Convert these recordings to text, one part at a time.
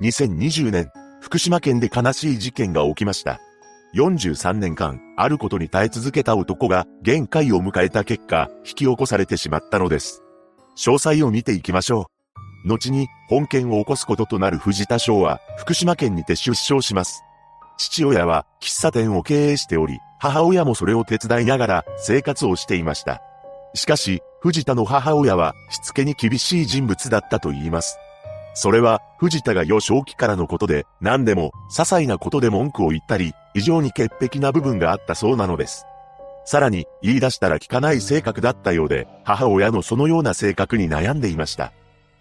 2020年、福島県で悲しい事件が起きました。43年間、あることに耐え続けた男が限界を迎えた結果、引き起こされてしまったのです。詳細を見ていきましょう。後に、本件を起こすこととなる藤田翔は、福島県にて出生します。父親は、喫茶店を経営しており、母親もそれを手伝いながら、生活をしていました。しかし、藤田の母親は、しつけに厳しい人物だったと言います。それは、藤田が幼少期からのことで、何でも、些細なことで文句を言ったり、異常に潔癖な部分があったそうなのです。さらに、言い出したら聞かない性格だったようで、母親のそのような性格に悩んでいました。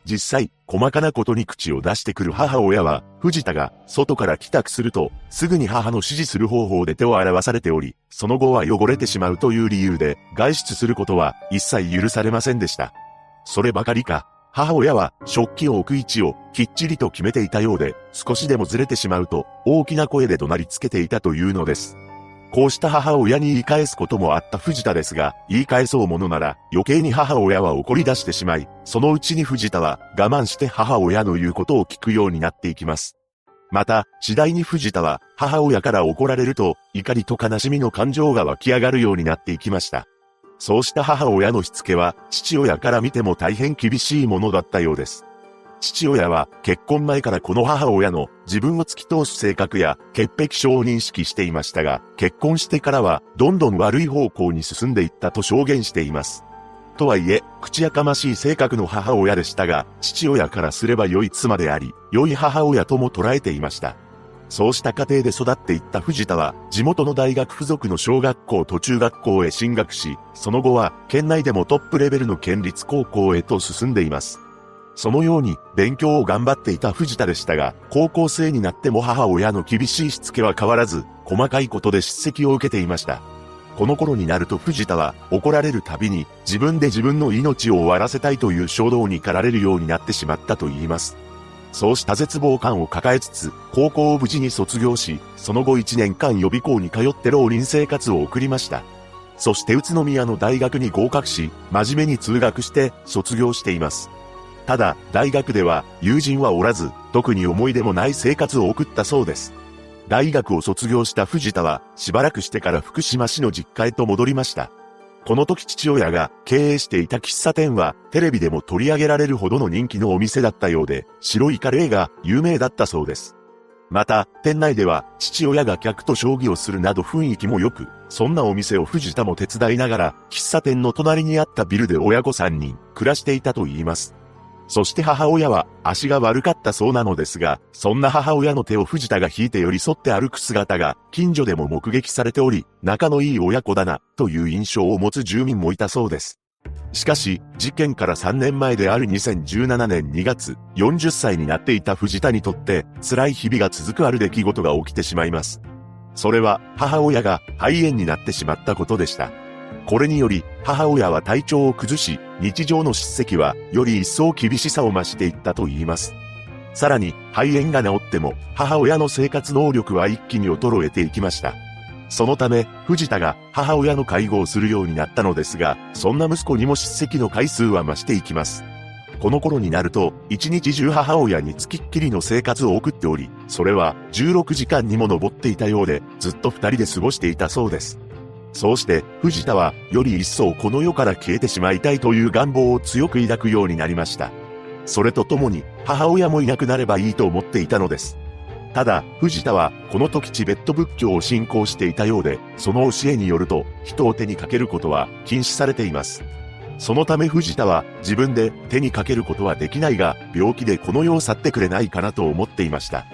実際、細かなことに口を出してくる母親は、藤田が外から帰宅すると、すぐに母の指示する方法で手を洗わされており、その後は汚れてしまうという理由で、外出することは一切許されませんでした。そればかりか、母親は食器を置く位置をきっちりと決めていたようで、少しでもずれてしまうと大きな声で怒鳴りつけていたというのです。こうした母親に言い返すこともあった藤田ですが、言い返そうものなら余計に母親は怒り出してしまい、そのうちに藤田は我慢して母親の言うことを聞くようになっていきます。また、次第に藤田は母親から怒られると怒りと悲しみの感情が湧き上がるようになっていきました。そうした母親のしつけは、父親から見ても大変厳しいものだったようです。父親は結婚前からこの母親の自分を突き通す性格や潔癖症を認識していましたが、結婚してからはどんどん悪い方向に進んでいったと証言しています。とはいえ、口やかましい性格の母親でしたが、父親からすれば良い妻であり、良い母親とも捉えていました。そうした家庭で育っていった藤田は、地元の大学附属の小学校と中学校へ進学し、その後は、県内でもトップレベルの県立高校へと進んでいます。そのように、勉強を頑張っていた藤田でしたが、高校生になっても母親の厳しいしつけは変わらず、細かいことで叱責を受けていました。この頃になると藤田は怒られるたびに自分で自分の命を終わらせたいという衝動に駆られるようになってしまったと言います。そうした絶望感を抱えつつ、高校を無事に卒業し、その後1年間予備校に通って浪人生活を送りました。そして宇都宮の大学に合格し、真面目に通学して卒業しています。ただ、大学では友人はおらず、特に思い出もない生活を送ったそうです。大学を卒業した藤田は、しばらくしてから福島市の実家へと戻りました。この時父親が経営していた喫茶店はテレビでも取り上げられるほどの人気のお店だったようで、白いカレーが有名だったそうです。また、店内では父親が客と将棋をするなど雰囲気も良く、そんなお店を藤田も手伝いながら、喫茶店の隣にあったビルで親子3人暮らしていたと言います。そして母親は足が悪かったそうなのですが、そんな母親の手を藤田が引いて寄り添って歩く姿が近所でも目撃されており、仲のいい親子だな、という印象を持つ住民もいたそうです。しかし、事件から3年前である2017年2月、40歳になっていた藤田にとって、辛い日々が続くある出来事が起きてしまいます。それは、母親が肺炎になってしまったことでした。これにより、母親は体調を崩し、日常の叱責は、より一層厳しさを増していったと言います。さらに、肺炎が治っても、母親の生活能力は一気に衰えていきました。そのため、藤田が母親の介護をするようになったのですが、そんな息子にも叱責の回数は増していきます。この頃になると、一日中母親に付きっきりの生活を送っており、それは16時間にも上っていたようで、ずっと二人で過ごしていたそうです。そうして、藤田は、より一層この世から消えてしまいたいという願望を強く抱くようになりました。それとともに、母親もいなくなればいいと思っていたのです。ただ、藤田は、この時チベット仏教を信仰していたようで、その教えによると、人を手にかけることは禁止されています。そのため藤田は、自分で手にかけることはできないが、病気でこの世を去ってくれないかなと思っていました。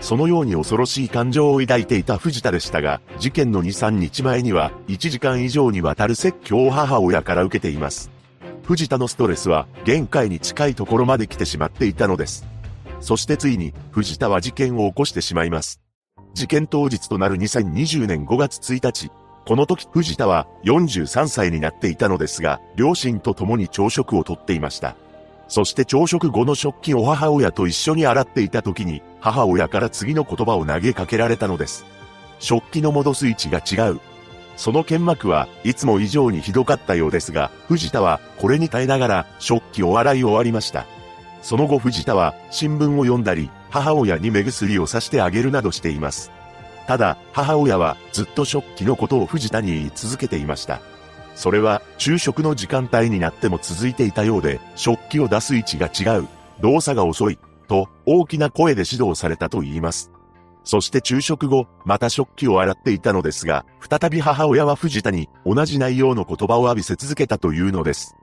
そのように恐ろしい感情を抱いていた藤田でしたが、事件の2、3日前には、1時間以上にわたる説教を母親から受けています。藤田のストレスは限界に近いところまで来てしまっていたのです。そしてついに、藤田は事件を起こしてしまいます。事件当日となる2020年5月1日、この時藤田は43歳になっていたのですが、両親と共に朝食をとっていました。そして朝食後の食器を母親と一緒に洗っていた時に、母親から次の言葉を投げかけられたのです。食器の戻す位置が違う。その剣幕はいつも以上にひどかったようですが、藤田はこれに耐えながら食器を洗い終わりました。その後藤田は新聞を読んだり、母親に目薬をさしてあげるなどしています。ただ、母親はずっと食器のことを藤田に言い続けていました。それは昼食の時間帯になっても続いていたようで、食器を出す位置が違う、動作が遅い、と大きな声で指導されたと言います。そして昼食後、また食器を洗っていたのですが、再び母親は藤田に同じ内容の言葉を浴びせ続けたというのです。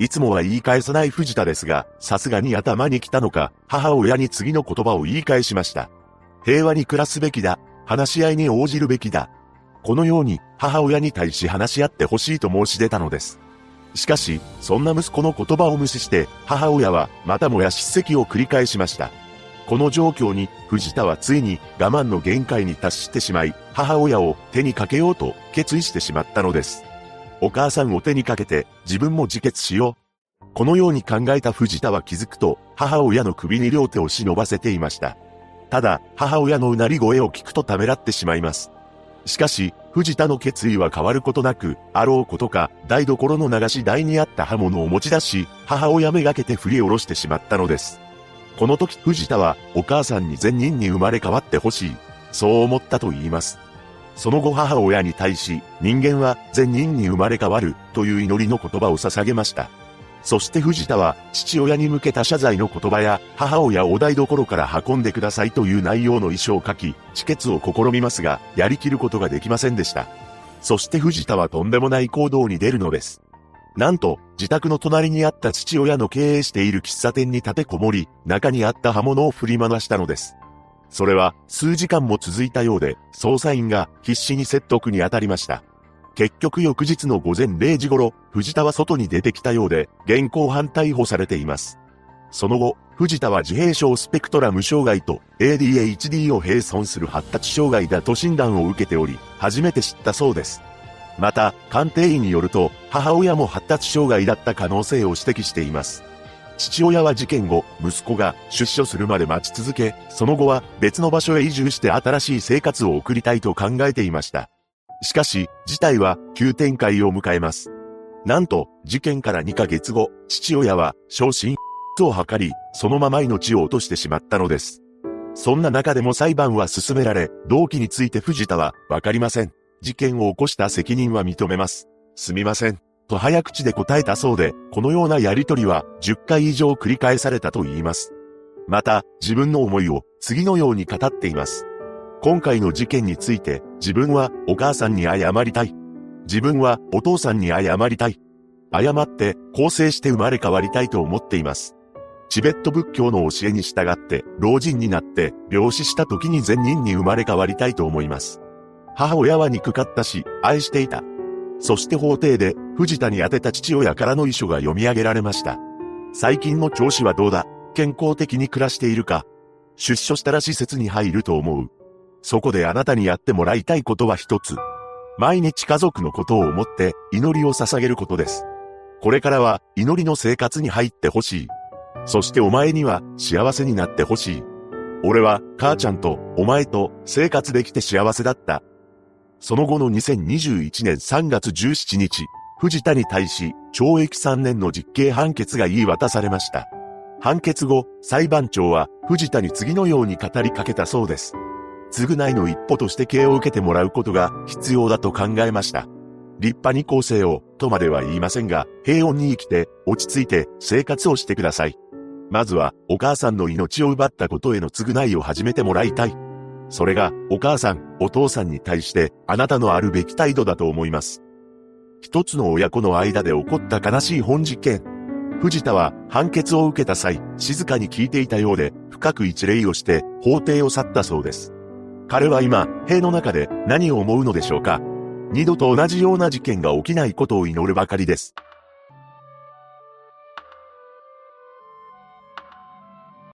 いつもは言い返さない藤田ですが、さすがに頭に来たのか、母親に次の言葉を言い返しました。平和に暮らすべきだ。話し合いに応じるべきだ。このように母親に対し話し合ってほしいと申し出たのです。しかし、そんな息子の言葉を無視して、母親はまたもや叱責を繰り返しました。この状況に、藤田はついに我慢の限界に達してしまい、母親を手にかけようと決意してしまったのです。お母さんを手にかけて、自分も自決しよう。このように考えた藤田は気づくと、母親の首に両手を忍ばせていました。ただ、母親のうなり声を聞くとためらってしまいます。しかし、藤田の決意は変わることなく、あろうことか、台所の流し台にあった刃物を持ち出し、母親めがけて振り下ろしてしまったのです。この時藤田は、お母さんに善人に生まれ変わってほしい。そう思ったと言います。その後母親に対し、人間は善人に生まれ変わるという祈りの言葉を捧げました。そして藤田は父親に向けた謝罪の言葉や母親を台所から運んでくださいという内容の遺書を書き、止血を試みますが、やりきることができませんでした。そして藤田はとんでもない行動に出るのです。なんと、自宅の隣にあった父親の経営している喫茶店に立てこもり、中にあった刃物を振り回したのです。それは数時間も続いたようで、捜査員が必死に説得に当たりました。結局翌日の午前0時頃、藤田は外に出てきたようで、現行犯逮捕されています。その後、藤田は自閉症スペクトラム障害と ADHD を並存する発達障害だと診断を受けており、初めて知ったそうです。また、鑑定医によると、母親も発達障害だった可能性を指摘しています。父親は事件後、息子が出所するまで待ち続け、その後は別の場所へ移住して新しい生活を送りたいと考えていました。しかし、事態は急展開を迎えます。なんと、事件から2ヶ月後、父親は昇進を図り、そのまま命を落としてしまったのです。そんな中でも裁判は進められ、動機について藤田は、わかりません。事件を起こした責任は認めます。すみません。と早口で答えたそうで、このようなやりとりは10回以上繰り返されたと言います。また、自分の思いを次のように語っています。今回の事件について、自分はお母さんに謝りたい。自分はお父さんに謝りたい。謝って更生して生まれ変わりたいと思っています。チベット仏教の教えに従って老人になって病死した時に善人に生まれ変わりたいと思います。母親は憎かったし、愛していた。そして法廷で藤田に宛てた父親からの遺書が読み上げられました。最近の調子はどうだ？健康的に暮らしているか？出所したら施設に入ると思う。そこであなたにやってもらいたいことは一つ。毎日家族のことを思って祈りを捧げることです。これからは祈りの生活に入ってほしい。そしてお前には幸せになってほしい。俺は母ちゃんとお前と生活できて幸せだった。その後の2021年3月17日、藤田に対し懲役3年の実刑判決が言い渡されました。判決後、裁判長は藤田に次のように語りかけたそうです。償いの一歩として刑を受けてもらうことが必要だと考えました。立派に構成を、とまでは言いませんが、平穏に生きて、落ち着いて生活をしてください。まずは、お母さんの命を奪ったことへの償いを始めてもらいたい。それが、お母さん、お父さんに対して、あなたのあるべき態度だと思います。一つの親子の間で起こった悲しい本事件。藤田は判決を受けた際、静かに聞いていたようで、深く一礼をして、法廷を去ったそうです。彼は今、塀の中で何を思うのでしょうか二度と同じような事件が起きないことを祈るばかりです。